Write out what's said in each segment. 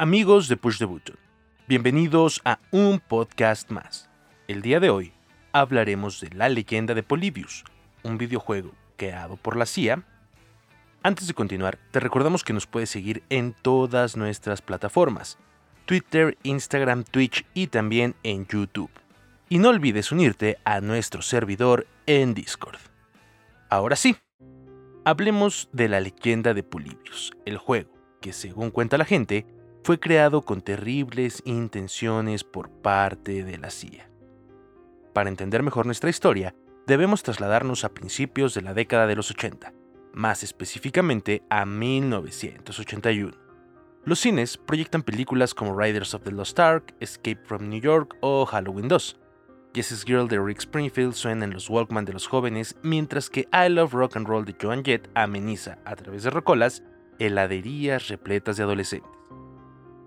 Amigos de Push the Button, bienvenidos a un podcast más. El día de hoy hablaremos de La leyenda de Polybius, un videojuego creado por la CIA. Antes de continuar, te recordamos que nos puedes seguir en todas nuestras plataformas, Twitter, Instagram, Twitch y también en YouTube. Y no olvides unirte a nuestro servidor en Discord. Ahora sí, hablemos de la leyenda de Polybius, el juego que según cuenta la gente, fue creado con terribles intenciones por parte de la CIA. Para entender mejor nuestra historia, debemos trasladarnos a principios de la década de los 80, más específicamente a 1981. Los cines proyectan películas como Riders of the Lost Ark, Escape from New York o Halloween 2. Jesse's Girl de Rick Springfield suena en los Walkman de los jóvenes, mientras que I Love Rock and Roll de Joan Jett ameniza, a través de rocolas, heladerías repletas de adolescentes.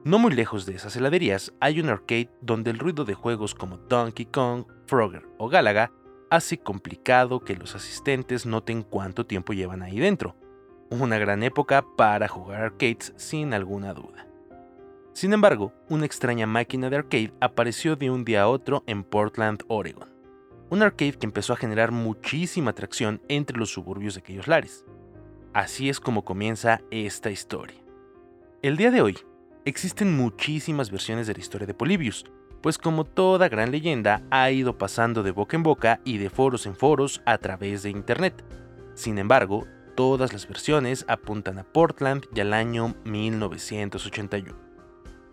No muy lejos de esas heladerías hay un arcade donde el ruido de juegos como Donkey Kong, Frogger o Galaga hace complicado que los asistentes noten cuánto tiempo llevan ahí dentro. Una gran época para jugar arcades sin alguna duda. Sin embargo, una extraña máquina de arcade apareció de un día a otro en Portland, Oregon. Un arcade que empezó a generar muchísima atracción entre los suburbios de aquellos lares. Así es como comienza esta historia. El día de hoy Existen muchísimas versiones de la historia de Polybius, pues como toda gran leyenda ha ido pasando de boca en boca y de foros en foros a través de Internet. Sin embargo, todas las versiones apuntan a Portland y al año 1981.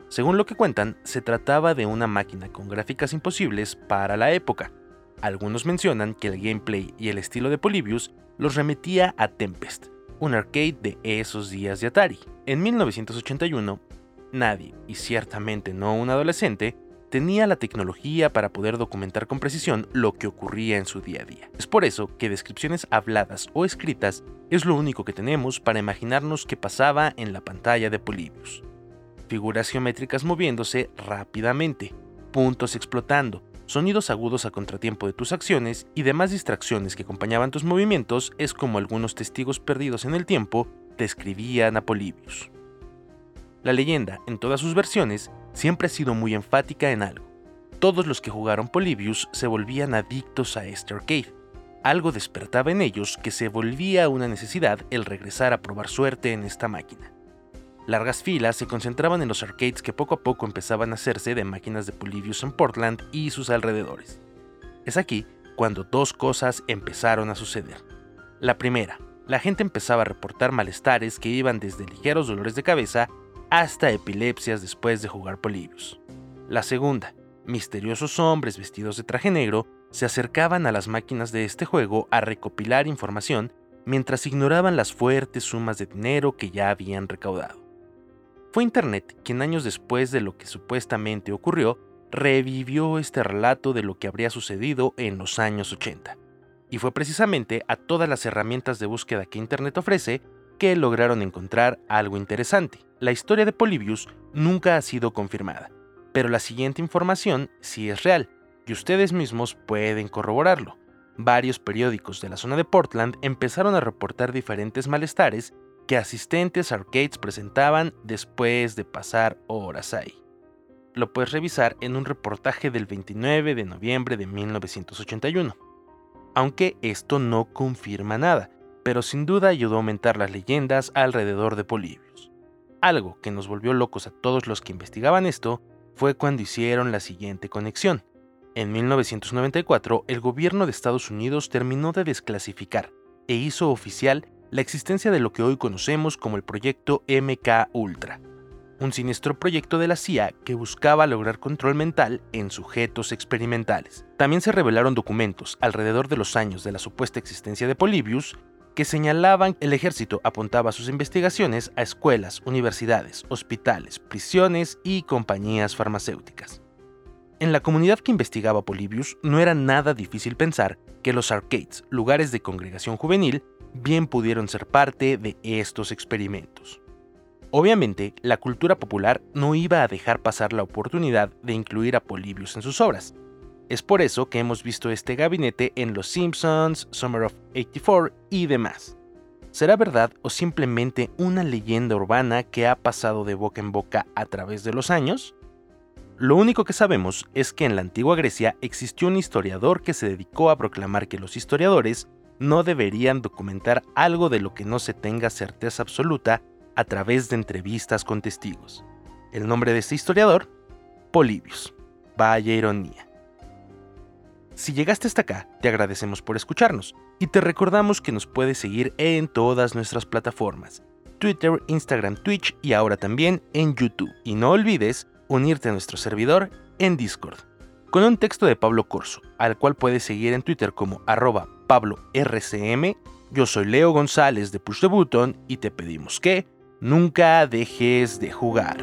Según lo que cuentan, se trataba de una máquina con gráficas imposibles para la época. Algunos mencionan que el gameplay y el estilo de Polybius los remetía a Tempest, un arcade de esos días de Atari. En 1981, Nadie, y ciertamente no un adolescente, tenía la tecnología para poder documentar con precisión lo que ocurría en su día a día. Es por eso que descripciones habladas o escritas es lo único que tenemos para imaginarnos qué pasaba en la pantalla de Polybius. Figuras geométricas moviéndose rápidamente, puntos explotando, sonidos agudos a contratiempo de tus acciones y demás distracciones que acompañaban tus movimientos es como algunos testigos perdidos en el tiempo describían a Polybius. La leyenda, en todas sus versiones, siempre ha sido muy enfática en algo. Todos los que jugaron Polybius se volvían adictos a este arcade. Algo despertaba en ellos que se volvía una necesidad el regresar a probar suerte en esta máquina. Largas filas se concentraban en los arcades que poco a poco empezaban a hacerse de máquinas de Polybius en Portland y sus alrededores. Es aquí cuando dos cosas empezaron a suceder. La primera, la gente empezaba a reportar malestares que iban desde ligeros dolores de cabeza hasta epilepsias después de jugar Polybius. La segunda, misteriosos hombres vestidos de traje negro se acercaban a las máquinas de este juego a recopilar información mientras ignoraban las fuertes sumas de dinero que ya habían recaudado. Fue Internet quien años después de lo que supuestamente ocurrió, revivió este relato de lo que habría sucedido en los años 80. Y fue precisamente a todas las herramientas de búsqueda que Internet ofrece que lograron encontrar algo interesante. La historia de Polybius nunca ha sido confirmada, pero la siguiente información sí es real, y ustedes mismos pueden corroborarlo. Varios periódicos de la zona de Portland empezaron a reportar diferentes malestares que asistentes arcades presentaban después de pasar horas ahí. Lo puedes revisar en un reportaje del 29 de noviembre de 1981. Aunque esto no confirma nada, pero sin duda ayudó a aumentar las leyendas alrededor de Polybius. Algo que nos volvió locos a todos los que investigaban esto fue cuando hicieron la siguiente conexión. En 1994, el gobierno de Estados Unidos terminó de desclasificar e hizo oficial la existencia de lo que hoy conocemos como el proyecto MK Ultra, un siniestro proyecto de la CIA que buscaba lograr control mental en sujetos experimentales. También se revelaron documentos alrededor de los años de la supuesta existencia de Polybius que señalaban el ejército apuntaba sus investigaciones a escuelas, universidades, hospitales, prisiones y compañías farmacéuticas. En la comunidad que investigaba Polybius no era nada difícil pensar que los arcades, lugares de congregación juvenil, bien pudieron ser parte de estos experimentos. Obviamente, la cultura popular no iba a dejar pasar la oportunidad de incluir a Polybius en sus obras, es por eso que hemos visto este gabinete en Los Simpsons, Summer of 84 y demás. ¿Será verdad o simplemente una leyenda urbana que ha pasado de boca en boca a través de los años? Lo único que sabemos es que en la antigua Grecia existió un historiador que se dedicó a proclamar que los historiadores no deberían documentar algo de lo que no se tenga certeza absoluta a través de entrevistas con testigos. El nombre de este historiador, Polibius. Vaya ironía. Si llegaste hasta acá, te agradecemos por escucharnos y te recordamos que nos puedes seguir en todas nuestras plataformas, Twitter, Instagram, Twitch y ahora también en YouTube. Y no olvides unirte a nuestro servidor en Discord, con un texto de Pablo Corso, al cual puedes seguir en Twitter como arroba pablorcm. Yo soy Leo González de Push the Button y te pedimos que nunca dejes de jugar.